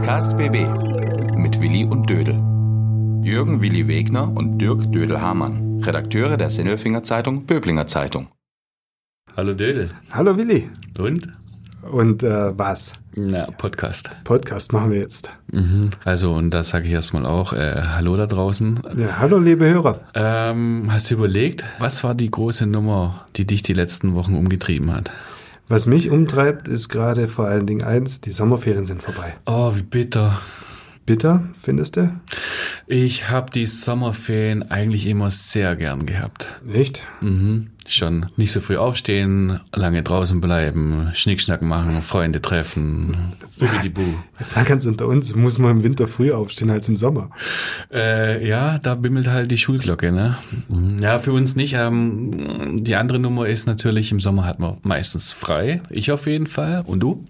Podcast BB mit Willi und Dödel. Jürgen Willi Wegner und Dirk Dödel-Hamann, Redakteure der Sinnelfinger Zeitung Böblinger Zeitung. Hallo Dödel. Hallo Willi. Und? Und äh, was? Na, Podcast. Podcast machen wir jetzt. Mhm. Also, und da sage ich erstmal auch, äh, hallo da draußen. Ja, hallo liebe Hörer. Ähm, hast du überlegt, was war die große Nummer, die dich die letzten Wochen umgetrieben hat? Was mich umtreibt, ist gerade vor allen Dingen eins, die Sommerferien sind vorbei. Oh, wie bitter. Bitter, findest du? Ich habe die Sommerferien eigentlich immer sehr gern gehabt. Nicht? Mhm. Schon nicht so früh aufstehen, lange draußen bleiben, Schnickschnack machen, Freunde treffen, Bubidibu. Jetzt war ganz unter uns, muss man im Winter früher aufstehen als im Sommer. Äh, ja, da bimmelt halt die Schulglocke, ne? Mhm. Ja, für uns nicht. Ähm, die andere Nummer ist natürlich, im Sommer hat man meistens frei. Ich auf jeden Fall. Und du?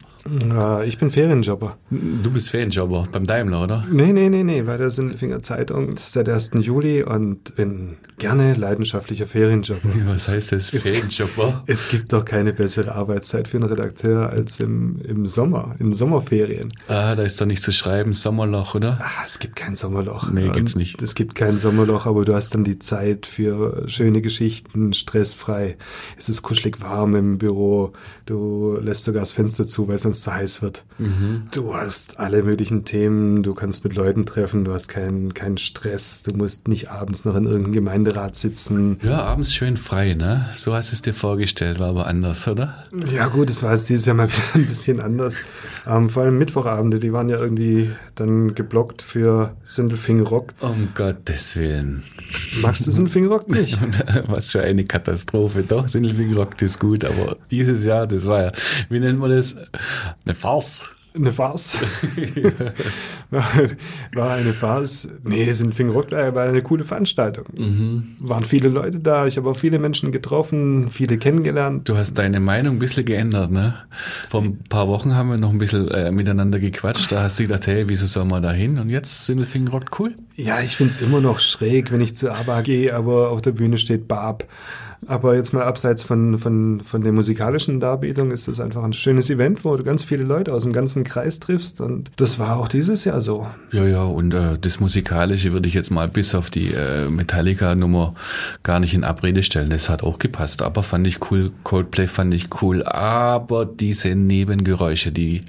Ich bin Ferienjobber. Du bist Ferienjobber beim Daimler, oder? Nee, nee, nee, nee, bei der Sindelfinger Zeitung. Das ist seit 1. Juli und bin gerne leidenschaftlicher Ferienjobber. Was heißt das, Ferienjobber? Es, es gibt doch keine bessere Arbeitszeit für einen Redakteur als im, im Sommer, in Sommerferien. Ah, da ist doch nicht zu schreiben, Sommerloch, oder? Ah, es gibt kein Sommerloch. Nee, gibt's nicht. Es gibt kein Sommerloch, aber du hast dann die Zeit für schöne Geschichten, stressfrei. Es ist kuschelig warm im Büro. Du lässt sogar das Fenster zu, weil es sonst zu heiß wird. Mhm. Du hast alle möglichen Themen, du kannst mit Leuten treffen, du hast keinen keinen Stress, du musst nicht abends noch in irgendeinem Gemeinderat sitzen. Ja, abends schön frei, ne? So hast du es dir vorgestellt, war aber anders, oder? Ja gut, es war jetzt dieses Jahr mal wieder ein bisschen anders. Ähm, vor allem Mittwochabende, die waren ja irgendwie dann geblockt für Sindelfing Rock. Um Gottes Willen. Magst du Sindelfing Rock nicht? Was für eine Katastrophe. Doch, Sindelfing Rock ist gut, aber dieses Jahr, das war ja, wie nennt man das? Eine Farce. Eine Farce. war eine Farce. Nee, Sindelfing Rock war eine coole Veranstaltung. Mhm. Waren viele Leute da, ich habe auch viele Menschen getroffen, viele kennengelernt. Du hast deine Meinung ein bisschen geändert, ne? Vor ein paar Wochen haben wir noch ein bisschen äh, miteinander gequatscht. Da hast du gedacht, hey, wieso soll man da hin? Und jetzt Sindelfing Rock cool. Ja, ich find's immer noch schräg, wenn ich zu ABBA gehe, aber auf der Bühne steht Barb. Aber jetzt mal abseits von, von, von der musikalischen Darbietung ist das einfach ein schönes Event, wo du ganz viele Leute aus dem ganzen Kreis triffst. Und das war auch dieses Jahr so. Ja, ja, und äh, das Musikalische würde ich jetzt mal bis auf die äh, Metallica-Nummer gar nicht in Abrede stellen. Das hat auch gepasst. Aber fand ich cool, Coldplay fand ich cool. Aber diese Nebengeräusche, die,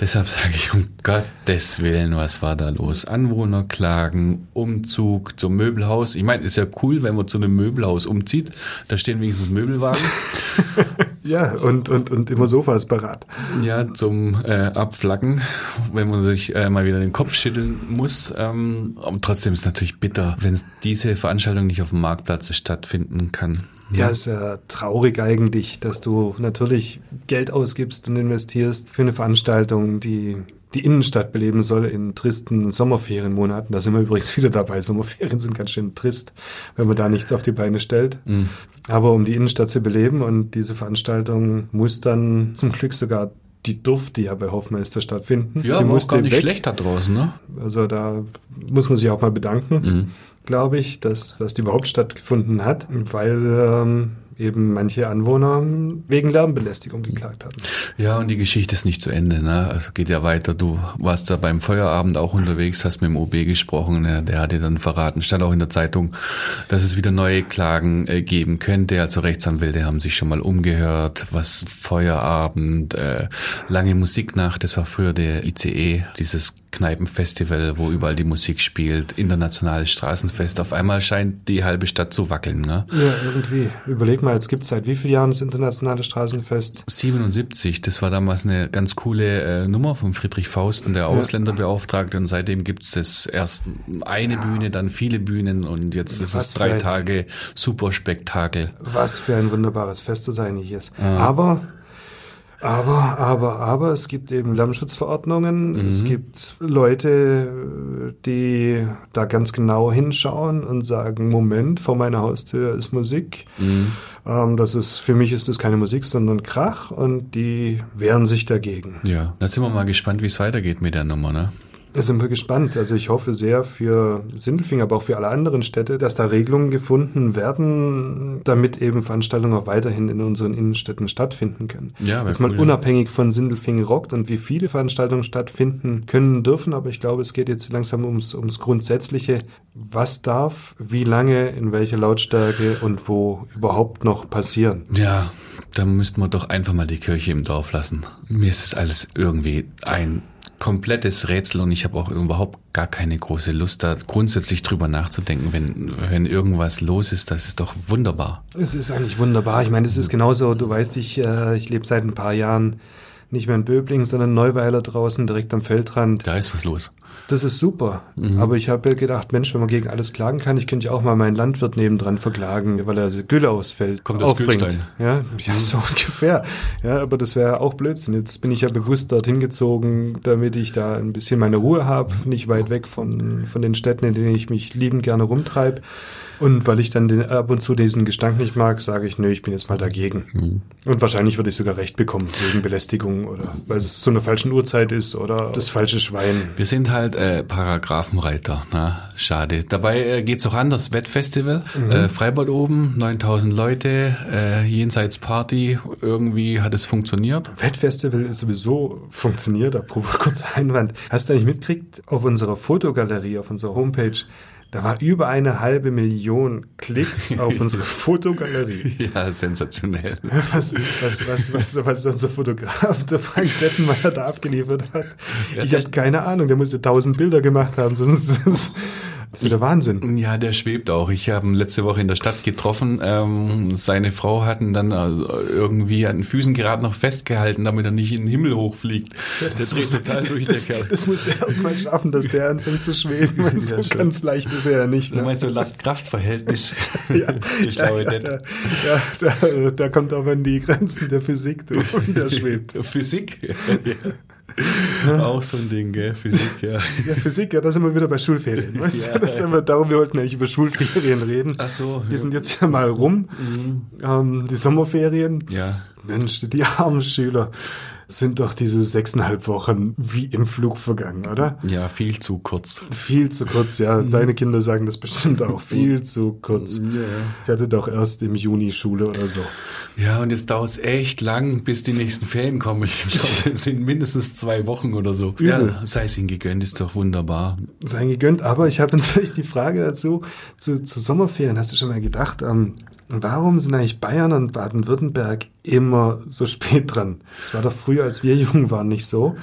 deshalb sage ich um Gottes Willen, was war da los? Anwohnerklagen, Umzug zum Möbelhaus. Ich meine, ist ja cool, wenn man zu einem Möbelhaus umzieht. Da stehen wenigstens Möbelwagen. ja, und, und, und immer Sofas parat. Ja, zum äh, Abflacken, wenn man sich äh, mal wieder den Kopf schütteln muss. Ähm, aber trotzdem ist es natürlich bitter, wenn diese Veranstaltung nicht auf dem Marktplatz stattfinden kann. Ja, ist ja traurig eigentlich, dass du natürlich Geld ausgibst und investierst für eine Veranstaltung, die die Innenstadt beleben soll in tristen Sommerferienmonaten. Da sind wir übrigens wieder dabei. Sommerferien sind ganz schön trist, wenn man da nichts auf die Beine stellt. Mhm. Aber um die Innenstadt zu beleben und diese Veranstaltung muss dann zum Glück sogar die Duft, die ja bei Hofmeister stattfinden. Ja, Sie aber auch musste gar nicht weg. schlecht da draußen, ne? Also da muss man sich auch mal bedanken, Mhm. glaube ich, dass, dass die überhaupt stattgefunden hat, weil ähm, eben manche Anwohner wegen Lärmbelästigung geklagt hatten. Ja, und die Geschichte ist nicht zu Ende, ne? Also geht ja weiter. Du warst da beim Feuerabend auch unterwegs, hast mit dem OB gesprochen, ne? der hat dir dann verraten, stand auch in der Zeitung, dass es wieder neue Klagen äh, geben könnte. Also Rechtsanwälte haben sich schon mal umgehört, was Feuerabend, äh, lange Musiknacht, das war früher der ICE, dieses Kneipenfestival, wo überall die Musik spielt, internationales Straßenfest. Auf einmal scheint die halbe Stadt zu wackeln, ne? Ja, irgendwie. Überleg mal, jetzt gibt es seit wie vielen Jahren das internationale Straßenfest? 77, das war damals eine ganz coole äh, Nummer von Friedrich Fausten, der Ausländerbeauftragte. Und seitdem gibt's das erst eine Bühne, dann viele Bühnen und jetzt ist es drei Tage Superspektakel. Was für ein wunderbares Fest das eigentlich ist. Aber, aber, aber, aber, es gibt eben Lärmschutzverordnungen. Es gibt Leute, die da ganz genau hinschauen und sagen, Moment, vor meiner Haustür ist Musik. Ähm, das ist, für mich ist das keine Musik, sondern Krach und die wehren sich dagegen. Ja, da sind wir mal gespannt, wie es weitergeht mit der Nummer, ne? Da sind wir gespannt. Also ich hoffe sehr für Sindelfing, aber auch für alle anderen Städte, dass da Regelungen gefunden werden, damit eben Veranstaltungen auch weiterhin in unseren Innenstädten stattfinden können. Ja, dass man cool, unabhängig von Sindelfing rockt und wie viele Veranstaltungen stattfinden können dürfen. Aber ich glaube, es geht jetzt langsam ums, ums Grundsätzliche. Was darf, wie lange, in welcher Lautstärke und wo überhaupt noch passieren? Ja, da müssten wir doch einfach mal die Kirche im Dorf lassen. Mir ist es alles irgendwie ein komplettes Rätsel und ich habe auch überhaupt gar keine große Lust, da grundsätzlich drüber nachzudenken, wenn, wenn irgendwas los ist. Das ist doch wunderbar. Es ist eigentlich wunderbar. Ich meine, es ist genauso, du weißt, ich, äh, ich lebe seit ein paar Jahren nicht mehr in Böblingen, sondern Neuweiler draußen, direkt am Feldrand. Da ist was los. Das ist super. Mhm. Aber ich habe gedacht, Mensch, wenn man gegen alles klagen kann, ich könnte ja auch mal meinen Landwirt nebendran verklagen, weil er Gülle ausfällt. Kommt das Güllstein. Ja, ja, mhm. so ungefähr. Ja, aber das wäre auch Blödsinn. Jetzt bin ich ja bewusst dorthin gezogen, damit ich da ein bisschen meine Ruhe habe, nicht weit weg von, von den Städten, in denen ich mich liebend gerne rumtreibe. Und weil ich dann den, ab und zu diesen Gestank nicht mag, sage ich, nö, ich bin jetzt mal dagegen. Mhm. Und wahrscheinlich würde ich sogar Recht bekommen wegen Belästigung oder weil es zu einer falschen Uhrzeit ist oder das falsche Schwein. Wir sind halt äh, Paragraphenreiter. Na, schade. Dabei äh, geht's auch anders. Wettfestival, mhm. äh, Freibad oben, 9000 Leute, äh, jenseits Party. Irgendwie hat es funktioniert. Wettfestival ist sowieso funktioniert. Apropos kurzer Einwand. Hast du eigentlich mitgekriegt auf unserer Fotogalerie, auf unserer Homepage? Da war über eine halbe Million Klicks auf unsere Fotogalerie. Ja, sensationell. Was, was, was, was, was unser Fotograf, der Frank Dettenmeier, da abgeliefert hat. Ich habe keine Ahnung, der musste tausend Bilder gemacht haben, sonst, sonst das ist der Wahnsinn. Ja, der schwebt auch. Ich habe ihn letzte Woche in der Stadt getroffen. Ähm, seine Frau hat ihn dann also irgendwie an den Füßen gerade noch festgehalten, damit er nicht in den Himmel hochfliegt. Ja, das der dreht total durch, der das, Kerl. Das muss der erst mal schaffen, dass der anfängt zu schweben. ja, so schon. ganz leicht ist er ja nicht. Ne? Du meinst so Last-Kraft-Verhältnis? ja, die schlaue ja, ja, ja, da, da kommt aber an die Grenzen der Physik, du, der schwebt. Physik? Auch so ein Ding, gell? Physik, ja. Ja, Physik, ja, da sind wir wieder bei Schulferien. Weißt ja, das sind wir, darum, wir wollten eigentlich über Schulferien reden. Ach so. Die ja. sind jetzt ja mal rum. Mhm. Ähm, die Sommerferien. Ja. Mensch, die armen Schüler sind doch diese sechseinhalb Wochen wie im Flug vergangen, oder? Ja, viel zu kurz. Viel zu kurz, ja. Mhm. Deine Kinder sagen das bestimmt auch. Viel zu kurz. Ja. Ich hatte doch erst im Juni Schule oder so. Ja, und jetzt dauert es echt lang, bis die nächsten Ferien kommen. Ich glaube, es sind mindestens zwei Wochen oder so. Übel. Ja, sei es ihnen gegönnt, ist doch wunderbar. Sei ihnen gegönnt, aber ich habe natürlich die Frage dazu, zu, zu Sommerferien. Hast du schon mal gedacht, ähm, Warum sind eigentlich Bayern und Baden-Württemberg immer so spät dran? Das war doch früher, als wir jung waren, nicht so.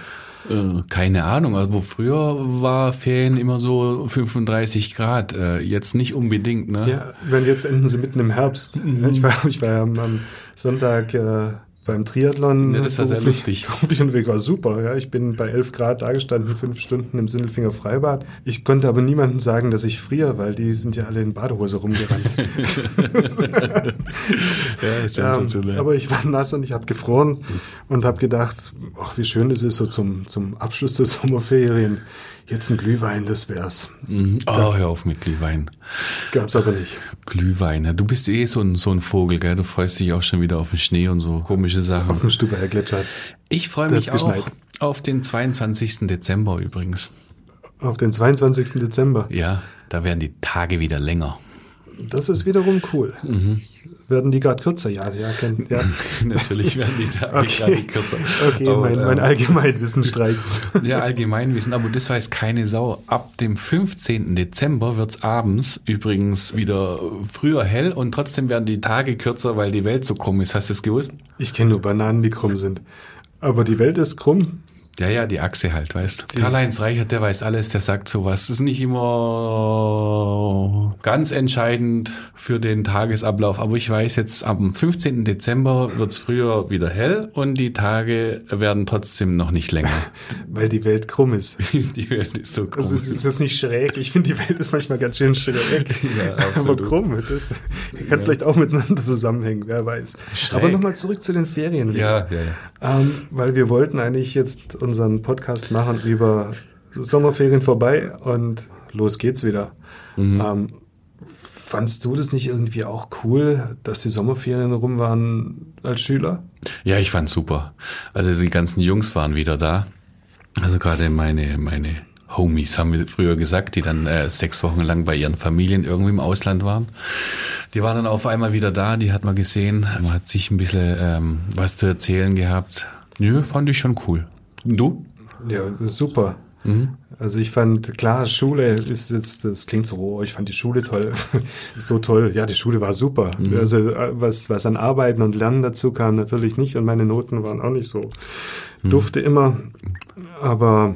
Äh, keine Ahnung, also früher war Ferien immer so 35 Grad, äh, jetzt nicht unbedingt, ne? Ja, wenn jetzt enden sie mitten im Herbst. Mhm. Ich war, ich war ja am Sonntag äh, beim Triathlon. Ja, das war sehr lustig. Beruflich und war super. Ja, ich bin bei 11 Grad da gestanden, fünf Stunden im Sindelfinger Freibad. Ich konnte aber niemandem sagen, dass ich friere, weil die sind ja alle in Badehose rumgerannt. ja, sensationell. Ja, aber ich war nass und ich habe gefroren und habe gedacht, ach, wie schön das ist so zum, zum Abschluss der Sommerferien Jetzt ein Glühwein, das wär's. Mhm. Oh, hör auf mit Glühwein. Gab's aber nicht. Glühwein, du bist eh so ein, so ein Vogel, gell? Du freust dich auch schon wieder auf den Schnee und so komische Sachen. Auf dem Stubaier Gletscher. Ich freue mich auch geschneit. auf den 22. Dezember übrigens. Auf den 22. Dezember? Ja, da werden die Tage wieder länger. Das ist wiederum cool. Mhm. Werden die gerade kürzer? Ja, ja, kennt, ja. Natürlich werden die Tage okay. gerade kürzer. Okay, aber, mein, mein ähm, Allgemeinwissen streikt. Ja, Allgemeinwissen, aber das weiß keine Sau. Ab dem 15. Dezember wird's abends übrigens wieder früher hell und trotzdem werden die Tage kürzer, weil die Welt so krumm ist. Hast du es gewusst? Ich kenne nur Bananen, die krumm sind. Aber die Welt ist krumm. Ja, ja, die Achse halt, weißt du. Karl-Heinz Reichert, der weiß alles, der sagt sowas. Das ist nicht immer ganz entscheidend für den Tagesablauf, aber ich weiß jetzt, am 15. Dezember wird's früher wieder hell und die Tage werden trotzdem noch nicht länger. Weil die Welt krumm ist. die Welt ist so krumm. Also es ist jetzt nicht schräg. Ich finde, die Welt ist manchmal ganz schön schräg. ja, aber krumm, das kann ja. vielleicht auch miteinander zusammenhängen, wer weiß. Schräg. Aber nochmal zurück zu den Ferien. Ja, ja, ja. Ähm, weil wir wollten eigentlich jetzt unseren Podcast machen über Sommerferien vorbei und los geht's wieder. Mhm. Ähm, fandst du das nicht irgendwie auch cool, dass die Sommerferien rum waren als Schüler? Ja, ich fand's super. Also die ganzen Jungs waren wieder da. Also gerade meine, meine Homies, haben wir früher gesagt, die dann äh, sechs Wochen lang bei ihren Familien irgendwie im Ausland waren. Die waren dann auf einmal wieder da, die hat man gesehen. Man hat sich ein bisschen ähm, was zu erzählen gehabt. Nö, fand ich schon cool. Du? Ja, super. Mhm. Also ich fand, klar, Schule ist jetzt, das klingt so, oh, ich fand die Schule toll, so toll. Ja, die Schule war super. Mhm. Also äh, was, was an Arbeiten und Lernen dazu kam, natürlich nicht und meine Noten waren auch nicht so. Mhm. Durfte immer, aber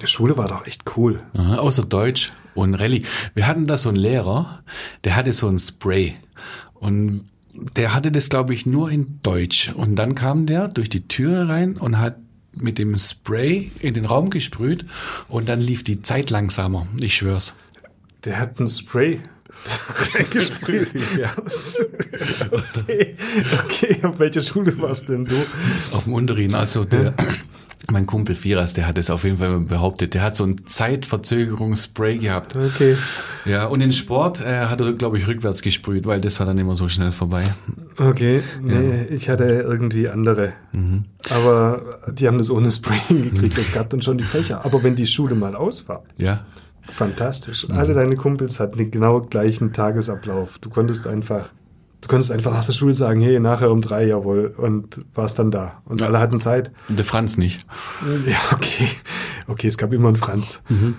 die Schule war doch echt cool. Aha, außer Deutsch und Rallye. Wir hatten da so einen Lehrer, der hatte so ein Spray und der hatte das, glaube ich, nur in Deutsch. Und dann kam der durch die Türe rein und hat mit dem Spray in den Raum gesprüht und dann lief die Zeit langsamer. Ich schwör's. Der hat ein Spray gesprüht. ja. okay. okay, auf welcher Schule warst denn du? Auf dem Unterrien, also der, mein Kumpel Firas, der hat es auf jeden Fall behauptet. Der hat so ein Zeitverzögerungsspray gehabt. Okay. Ja, und in Sport äh, hat er, glaube ich, rückwärts gesprüht, weil das war dann immer so schnell vorbei. Okay, nee, ja. ich hatte irgendwie andere. Mhm. Aber die haben das ohne Spray gekriegt. Es gab dann schon die Fächer. Aber wenn die Schule mal aus war. Ja. Fantastisch. Mhm. Alle deine Kumpels hatten den genau gleichen Tagesablauf. Du konntest einfach du konntest einfach nach der Schule sagen, hey, nachher um drei, jawohl, und warst dann da. Und ja. alle hatten Zeit. Der Franz nicht. Ja, okay. Okay, es gab immer einen Franz. Mhm.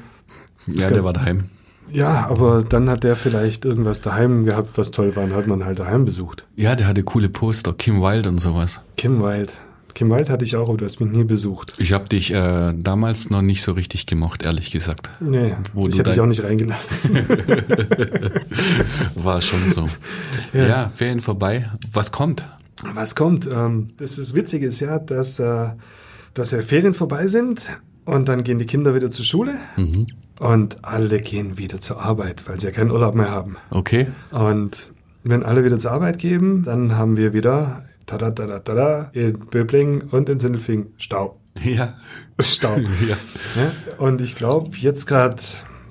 Ja, gab, der war daheim. Ja, aber dann hat der vielleicht irgendwas daheim gehabt, was toll war, und hat man halt daheim besucht. Ja, der hatte coole Poster, Kim Wilde und sowas. Kim Wilde. Kim Wild hatte ich auch, aber du hast mich nie besucht. Ich habe dich äh, damals noch nicht so richtig gemocht, ehrlich gesagt. Nee, Wo ich hätte dich auch nicht reingelassen. War schon so. Ja. ja. Ferien vorbei. Was kommt? Was kommt? Ähm, das ist Witzige ist ja, dass, äh, dass ja Ferien vorbei sind und dann gehen die Kinder wieder zur Schule. Mhm. Und alle gehen wieder zur Arbeit, weil sie ja keinen Urlaub mehr haben. Okay. Und wenn alle wieder zur Arbeit gehen, dann haben wir wieder tada, tada, tada, in Böbling und in Sindelfing Stau. Ja. Stau. ja. ja. Und ich glaube, jetzt gerade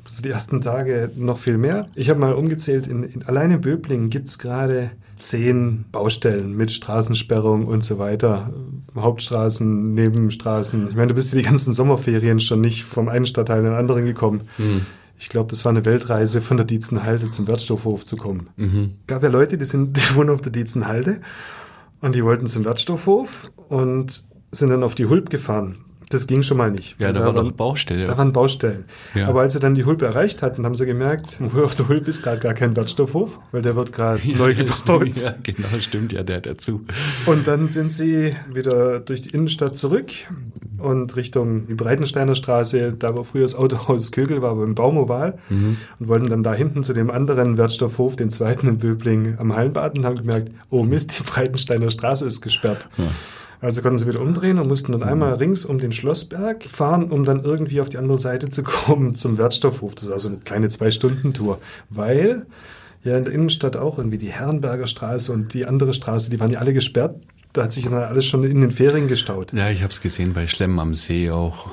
so die ersten Tage noch viel mehr. Ich habe mal umgezählt, in, in allein in Böblingen gibt es gerade zehn Baustellen mit Straßensperrung und so weiter. Hauptstraßen, Nebenstraßen. Ich meine, du bist ja die ganzen Sommerferien schon nicht vom einen Stadtteil in den anderen gekommen. Mhm. Ich glaube, das war eine Weltreise von der Dietzenhalde zum Wertstoffhof zu kommen. Mhm. Gab ja Leute, die sind, die wohnen auf der Dietzenhalde und die wollten zum Wertstoffhof und sind dann auf die Hulp gefahren. Das ging schon mal nicht. Ja, da, da war doch Baustelle. Da waren Baustellen. Ja. Aber als sie dann die Hulp erreicht hatten, haben sie gemerkt, auf der Hulp ist gerade gar kein Wertstoffhof, weil der wird gerade ja, neu gebaut. Stimmt, ja, genau, stimmt, ja, der hat dazu. Und dann sind sie wieder durch die Innenstadt zurück und Richtung die Breitensteiner Straße, da wo früher das Autohaus Kögel war, beim Baumoval, mhm. und wollten dann da hinten zu dem anderen Wertstoffhof, den zweiten in Böbling, am Hallenbad und haben gemerkt, oh Mist, die Breitensteiner Straße ist gesperrt. Ja. Also konnten sie wieder umdrehen und mussten dann einmal rings um den Schlossberg fahren, um dann irgendwie auf die andere Seite zu kommen zum Wertstoffhof. Das war so eine kleine Zwei-Stunden-Tour, weil ja in der Innenstadt auch irgendwie die Herrenberger Straße und die andere Straße, die waren ja alle gesperrt. Da hat sich dann alles schon in den Ferien gestaut. Ja, ich habe es gesehen bei Schlemmen am See auch.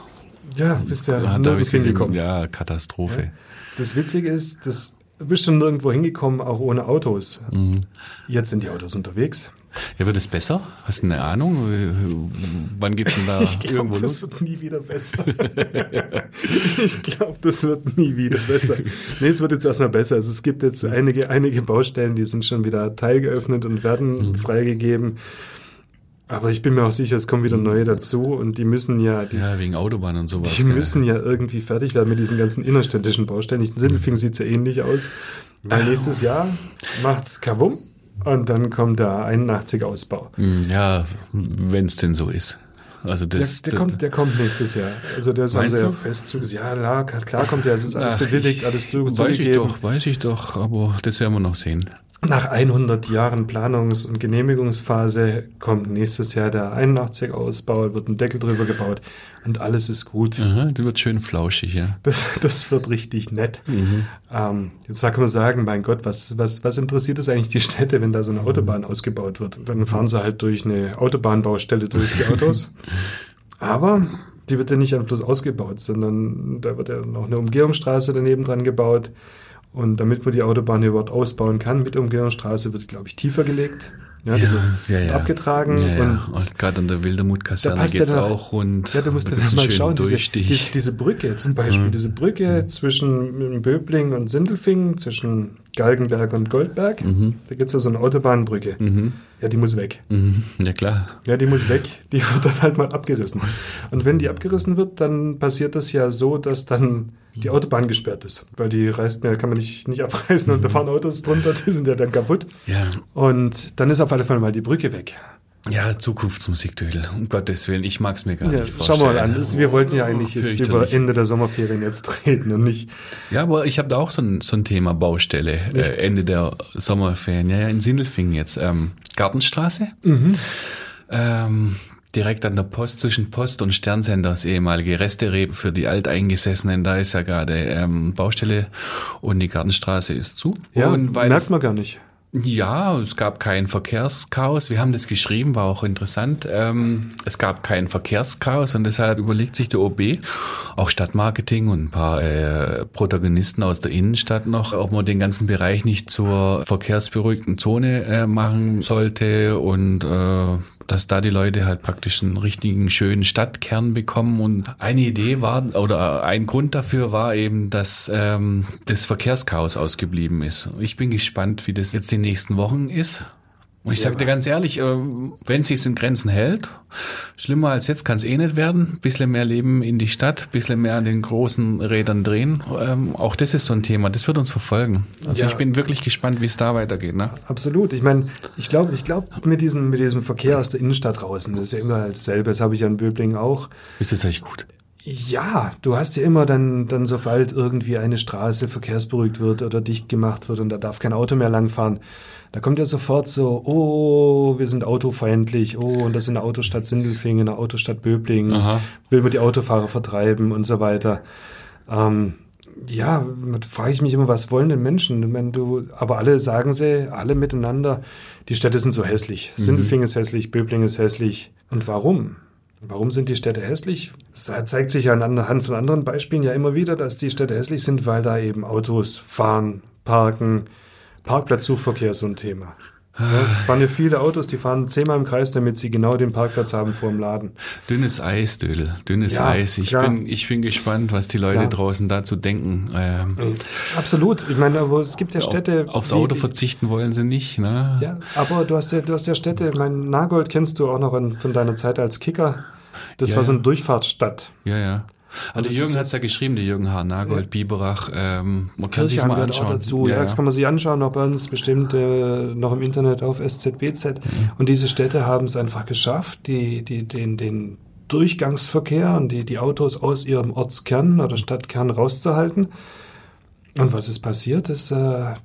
Ja, bist ja, ja nirgends hingekommen. Ja, Katastrophe. Ja. Das Witzige ist, das du bist schon nirgendwo hingekommen, auch ohne Autos. Mhm. Jetzt sind die Autos unterwegs. Ja, wird es besser? Hast du eine Ahnung? Wann geht's denn da ich glaub, irgendwo das los? wird nie wieder besser. ich glaube, das wird nie wieder besser. Nee, es wird jetzt erstmal besser. Also es gibt jetzt einige, einige Baustellen, die sind schon wieder teilgeöffnet und werden mhm. freigegeben. Aber ich bin mir auch sicher, es kommen wieder neue dazu und die müssen ja. Die, ja, wegen Autobahn und sowas. Die geil. müssen ja irgendwie fertig werden mit diesen ganzen innerstädtischen Baustellen. In Sindelfing mhm. sieht's ja ähnlich aus. Weil ah. nächstes Jahr macht's Kavum. Und dann kommt der 81 Ausbau. Hm, ja, wenn es denn so ist. Also das, der, der, kommt, der kommt nächstes Jahr. Also das haben sie ja fest zugesagt. Ja, klar, klar kommt der. Es ist alles Ach, bewilligt, alles zugegeben. Weiß ich doch, weiß ich doch, aber das werden wir noch sehen. Nach 100 Jahren Planungs- und Genehmigungsphase kommt nächstes Jahr der 81-Ausbau, wird ein Deckel drüber gebaut und alles ist gut. Aha, das wird schön flauschig, ja. Das, das wird richtig nett. Mhm. Ähm, jetzt kann man sagen, mein Gott, was, was, was interessiert es eigentlich die Städte, wenn da so eine Autobahn ausgebaut wird? Dann fahren sie halt durch eine Autobahnbaustelle durch die Autos. Aber die wird ja nicht einfach bloß ausgebaut, sondern da wird ja noch eine Umgehungsstraße daneben dran gebaut Und damit man die Autobahn überhaupt ausbauen kann mit Umgehungsstraße, wird, glaube ich, tiefer gelegt. Ja, Ja, die wird ja, ja. abgetragen. Ja, ja. Und Und gerade an der Wildermuth-Kaserne da passt ja geht's dann auch rund. Ja, du musst das bisschen mal schauen, diese, diese, diese Brücke zum Beispiel, diese Brücke zwischen Böbling und Sindelfingen, zwischen Galgenberg und Goldberg, da gibt's ja so eine Autobahnbrücke. Ja, die muss weg. Mhm. Ja, klar. Ja, die muss weg. Die wird dann halt mal abgerissen. Und wenn die abgerissen wird, dann passiert das ja so, dass dann die Autobahn gesperrt ist. Weil die reißt mehr, kann man nicht, nicht abreißen und da fahren Autos drunter, die sind ja dann kaputt. Ja, Und dann ist auf alle Fälle mal die Brücke weg. ja, Zukunftsmusik, Dödel. Um Gottes Willen, ich mag's mir gar Ja, nicht schauen vorstellen. wir mal an. Das, wir wollten ja eigentlich jetzt über. Ende der Sommerferien jetzt reden und nicht. Ja, aber ich habe da auch so ein, so ein Thema Baustelle. Äh, Ende der Sommerferien. Ja, ja, in Sindelfingen jetzt. Ähm, Gartenstraße. Ähm, direkt an der Post zwischen Post und Sternsender, das ehemalige Restereb für die Alteingesessenen. Da ist ja gerade ähm, Baustelle und die Gartenstraße ist zu. Ja, und weil merkt man gar nicht. Ja, es gab kein Verkehrschaos. Wir haben das geschrieben, war auch interessant. Ähm, es gab kein Verkehrschaos und deshalb überlegt sich der OB, auch Stadtmarketing und ein paar äh, Protagonisten aus der Innenstadt noch, ob man den ganzen Bereich nicht zur verkehrsberuhigten Zone äh, machen sollte und äh, dass da die Leute halt praktisch einen richtigen schönen Stadtkern bekommen. Und eine Idee war, oder ein Grund dafür war eben, dass ähm, das Verkehrschaos ausgeblieben ist. Ich bin gespannt, wie das jetzt die nächsten Wochen ist. Und ich sag dir ganz ehrlich, äh, wenn sich's in Grenzen hält, schlimmer als jetzt kann es eh nicht werden. Bisschen mehr Leben in die Stadt, bisschen mehr an den großen Rädern drehen. Ähm, auch das ist so ein Thema, das wird uns verfolgen. Also Ja. ich bin wirklich gespannt, wie es da weitergeht. Ne? Absolut. Ich meine, ich glaube, ich glaube, mit diesem, mit diesem Verkehr aus der Innenstadt draußen, das ist ja immer dasselbe. Das habe ich ja in Böblingen auch. Ist das eigentlich gut? Ja, du hast ja immer dann, dann sobald irgendwie eine Straße verkehrsberuhigt wird oder dicht gemacht wird und da darf kein Auto mehr langfahren, da kommt ja sofort so, oh, wir sind autofeindlich, oh, und das ist eine Autostadt Sindelfingen, eine Autostadt Böblingen, Aha. will man die Autofahrer vertreiben und so weiter. Ähm, ja, frage ich mich immer, was wollen denn Menschen? Meine, du, aber alle sagen sie, alle miteinander, die Städte sind so hässlich. Sindelfingen ist hässlich, Böblingen ist hässlich. Und warum? Warum sind die Städte hässlich? Es zeigt sich ja anhand von anderen Beispielen ja immer wieder, dass die Städte hässlich sind, weil da eben Autos fahren, parken. Parkplatzsuchverkehr ist so ein Thema. Es fahren ja viele Autos, die fahren zehnmal im Kreis, damit sie genau den Parkplatz haben vor dem Laden. Dünnes Eis, Dödel. Dünnes Ja, Eis. Ich klar. bin, ich bin gespannt, was die Leute Klar. draußen dazu denken. Ähm, Absolut. Ich meine, aber es gibt ja Städte. Aufs wie- Auto verzichten wollen sie nicht, ne? Ja, aber du hast ja, du hast ja Städte, mein Nagold kennst du auch noch von deiner Zeit als Kicker. Das Ja, war so ja. eine Durchfahrtsstadt. Ja, ja. Aber der Jürgen ist- hat's ja geschrieben, der Jürgen H. Nagold, Biberach. Ähm, man kann Kirchheim mal anschauen. auch dazu. Ja, das kann man sich anschauen, auch bei uns bestimmt äh, noch im Internet auf SZBZ. Und diese Städte haben es einfach geschafft, die, die, den, den Durchgangsverkehr und die, die Autos aus ihrem Ortskern oder Stadtkern rauszuhalten. Und was ist passiert? Das, äh,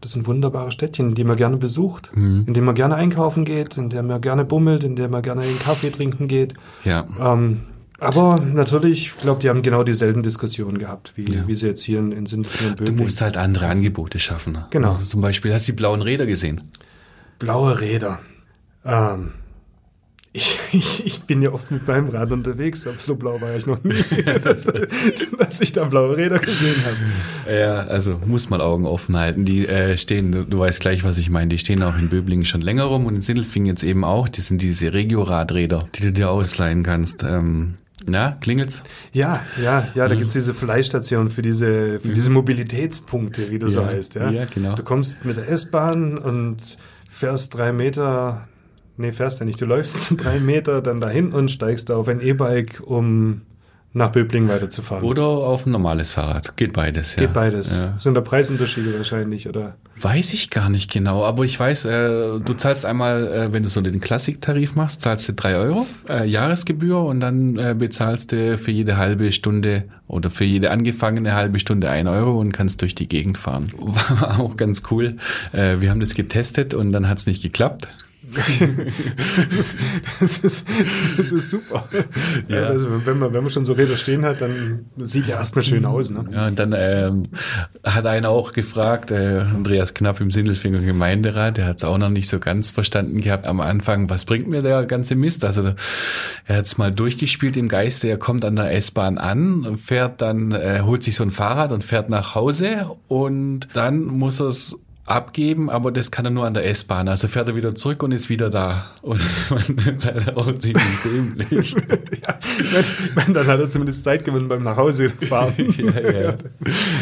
das sind wunderbare Städtchen, die man gerne besucht, in denen man gerne einkaufen geht, in denen man gerne bummelt, in denen man gerne einen Kaffee trinken geht. Ja. Ähm, aber natürlich, ich glaube, die haben genau dieselben Diskussionen gehabt, wie, Ja. wie sie jetzt hier in, in Sindelfingen und Du Böblingen. musst halt andere Angebote schaffen. ne? Genau. Also zum Beispiel, hast du die blauen Räder gesehen? Blaue Räder. Ähm, ich, ich, ich bin ja oft mit meinem Rad unterwegs, aber so blau war ich noch nie, dass, dass ich da blaue Räder gesehen habe. Ja, also muss mal Augen offen halten. Die äh, stehen, du, du weißt gleich, was ich meine, die stehen auch in Böblingen schon länger rum und in Sindelfingen jetzt eben auch. Die sind diese Regioradräder, die du dir ausleihen kannst. Ähm, na, klingelt's? Ja, ja, ja, da gibt's diese Verleihstation für diese, für diese Mobilitätspunkte, wie das so Ja, heißt. Ja? ja, genau. Du kommst mit der S-Bahn und fährst drei Meter, nee, fährst ja nicht, du läufst drei Meter dann dahin und steigst auf ein E-Bike, um nach Böblingen weiterzufahren. Oder auf ein normales Fahrrad. Geht beides, ja. Geht beides. Ja. Sind da Preisunterschiede wahrscheinlich, oder? Weiß ich gar nicht genau, aber ich weiß, äh, du zahlst einmal, äh, wenn du so den Klassiktarif machst, zahlst du drei Euro äh, Jahresgebühr und dann äh, bezahlst du für jede halbe Stunde oder für jede angefangene halbe Stunde ein Euro und kannst durch die Gegend fahren. War auch ganz cool. Äh, wir haben das getestet und dann hat's nicht geklappt. das, ist, das, ist, das ist super. Ja. Also wenn man, wenn man schon so Räder stehen hat, dann sieht ja erstmal schön aus. Ne? Ja, und dann ähm, hat einer auch gefragt, äh, Andreas Knapp im Sindelfinger Gemeinderat, der hat es auch noch nicht so ganz verstanden gehabt am Anfang, was bringt mir der ganze Mist? Also er hat es mal durchgespielt im Geiste, er kommt an der S-Bahn an, fährt dann, äh, holt sich so ein Fahrrad und fährt nach Hause und dann muss er es abgeben, aber das kann er nur an der S-Bahn. Also fährt er wieder zurück und ist wieder da. Und man ist halt auch ziemlich dämlich. ja, man, dann hat er zumindest Zeit gewonnen beim Nachhause fahren. ja, ja.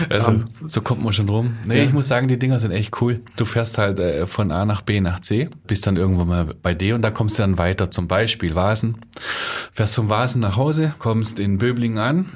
Also um, so kommt man schon rum. Nee, ja. ich muss sagen, die Dinger sind echt cool. Du fährst halt äh, von A nach B nach C, bist dann irgendwo mal bei D und da kommst du dann weiter. Zum Beispiel Vasen. Fährst vom Vasen nach Hause, kommst in Böblingen an,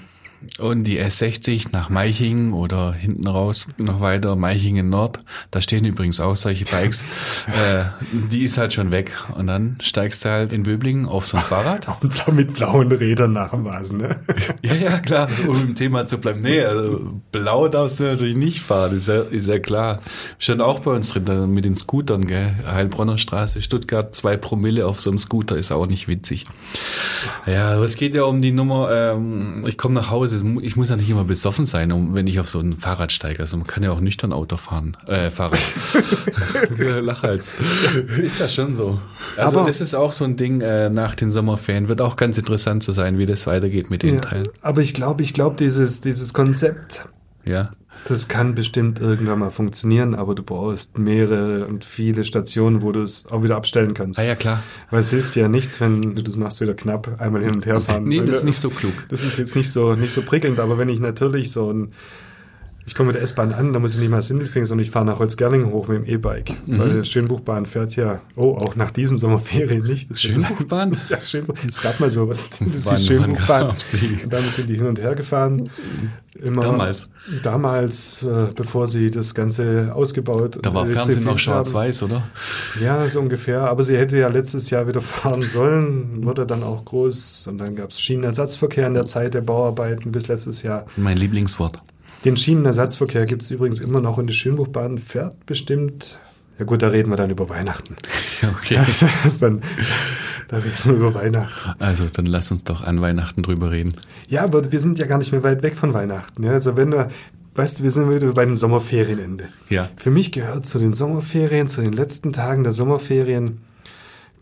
und die S60 nach Meichingen oder hinten raus noch weiter Meichingen Nord. Da stehen übrigens auch solche Bikes. äh, die ist halt schon weg. Und dann steigst du halt in Böblingen auf so ein Fahrrad. Auf Blau mit blauen Rädern nach dem Vasen, ne? ja, ja, klar, um im Thema zu bleiben. Nee, also blau darfst du natürlich nicht fahren, ist ja, ist ja klar. Schon auch bei uns drin, mit den Scootern, gell? Heilbronner Straße, Stuttgart, zwei Promille auf so einem Scooter ist auch nicht witzig. Ja, aber es geht ja um die Nummer, ähm, ich komme nach Hause also ich muss ja nicht immer besoffen sein, um, wenn ich auf so ein Fahrrad steige. Also man kann ja auch nüchtern Auto fahren, äh, Fahrrad. Lach halt. Ist ja schon so. Also aber, das ist auch so ein Ding äh, nach den Sommerferien. Wird auch ganz interessant zu sein, wie das weitergeht mit den ja, Teilen. Aber ich glaube, ich glaube, dieses, dieses Konzept. Ja. Das kann bestimmt irgendwann mal funktionieren, aber du brauchst mehrere und viele Stationen, wo du es auch wieder abstellen kannst. Ah ja, klar. Weil es hilft dir ja nichts, wenn du das machst, wieder knapp einmal hin und her fahren. nee, das ist nicht so klug. Das ist jetzt nicht so, nicht so prickelnd, aber wenn ich natürlich so ein ich komme mit der S-Bahn an, da muss ich nicht mal Sindelfingen, sondern ich fahre nach Holzgerlingen hoch mit dem E-Bike. Mhm. Weil die Schönbuchbahn fährt ja, oh, auch nach diesen Sommerferien nicht. Das Schönbuchbahn? ja, Schönbuch. Es gab mal sowas. Das ist die Schönbuchbahn. Und damit sind die hin und her gefahren. Immer damals. Damals, äh, bevor sie das Ganze ausgebaut Da war Fernsehen noch schwarz-weiß, oder? Ja, so ungefähr. Aber sie hätte ja letztes Jahr wieder fahren sollen, wurde dann auch groß. Und dann gab es Schienenersatzverkehr in der Zeit der Bauarbeiten bis letztes Jahr. Mein Lieblingswort. Den Schienenersatzverkehr gibt es übrigens immer noch und die Schönbuchbahn fährt bestimmt. Ja gut, da reden wir dann über Weihnachten. Okay. das dann, da reden wir über Weihnachten. Also dann lass uns doch an Weihnachten drüber reden. Ja, aber wir sind ja gar nicht mehr weit weg von Weihnachten. Ja, also wenn wir, weißt du, wir sind wieder bei den Sommerferienende. Ja. Für mich gehört zu den Sommerferien, zu den letzten Tagen der Sommerferien,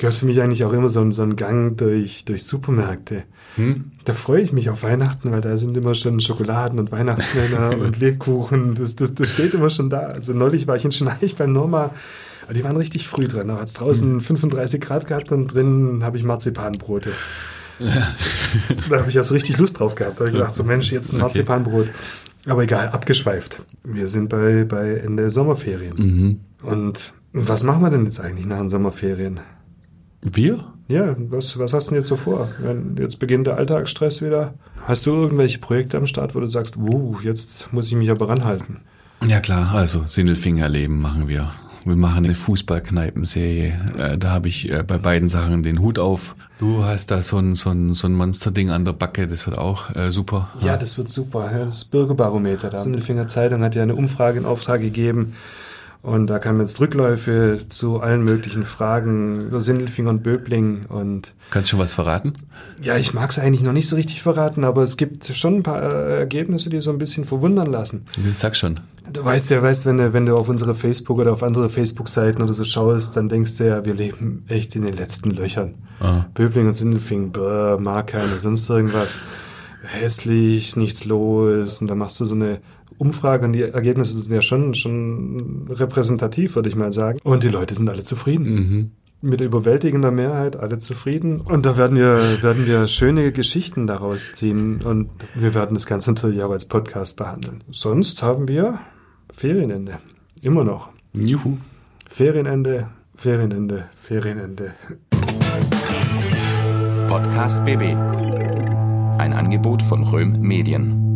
gehört für mich eigentlich auch immer so ein, so ein Gang durch, durch Supermärkte. Hm? Da freue ich mich auf Weihnachten, weil da sind immer schon Schokoladen und Weihnachtsmänner und Lebkuchen. Das, das, das steht immer schon da. Also neulich war ich in Schneich beim Norma. Die waren richtig früh dran. Da hat es draußen hm. 35 Grad gehabt und drin habe ich Marzipanbrote. da habe ich auch so richtig Lust drauf gehabt. Da habe ich gedacht, so Mensch, jetzt ein Marzipanbrot. Aber egal, abgeschweift. Wir sind bei, bei Ende Sommerferien. Mhm. Und was machen wir denn jetzt eigentlich nach den Sommerferien? Wir? Ja, was, was hast du denn jetzt so vor? Wenn jetzt beginnt der Alltagsstress wieder. Hast du irgendwelche Projekte am Start, wo du sagst, wuh, jetzt muss ich mich aber ranhalten? Ja klar, also Sindelfingerleben machen wir. Wir machen eine Fußballkneipenserie. Äh, da habe ich äh, bei beiden Sachen den Hut auf. Du hast da so ein, so ein, so ein Monsterding an der Backe, das wird auch äh, super. Ja, das wird super. Das Bürgerbarometer. Da. Sindelfinger Zeitung hat ja eine Umfrage in Auftrag gegeben und da kamen jetzt Rückläufe zu allen möglichen Fragen über Sindelfinger und Böbling und Kannst du schon was verraten? Ja, ich mag es eigentlich noch nicht so richtig verraten, aber es gibt schon ein paar äh, Ergebnisse, die so ein bisschen verwundern lassen. Ich sag schon. Du weißt ja, weißt, wenn du, wenn du auf unsere Facebook oder auf andere Facebook-Seiten oder so schaust, dann denkst du ja, wir leben echt in den letzten Löchern. Ah. Böbling und Sindelfing, brr, mag keiner, sonst irgendwas. Hässlich, nichts los. Und dann machst du so eine Umfrage und die Ergebnisse sind ja schon, schon repräsentativ, würde ich mal sagen. Und die Leute sind alle zufrieden. Mhm. Mit überwältigender Mehrheit alle zufrieden. Und da werden wir, werden wir schöne Geschichten daraus ziehen. Und wir werden das Ganze natürlich auch als Podcast behandeln. Sonst haben wir Ferienende. Immer noch. Juhu. Ferienende, Ferienende, Ferienende. Podcast BB. Ein Angebot von Röhm Medien.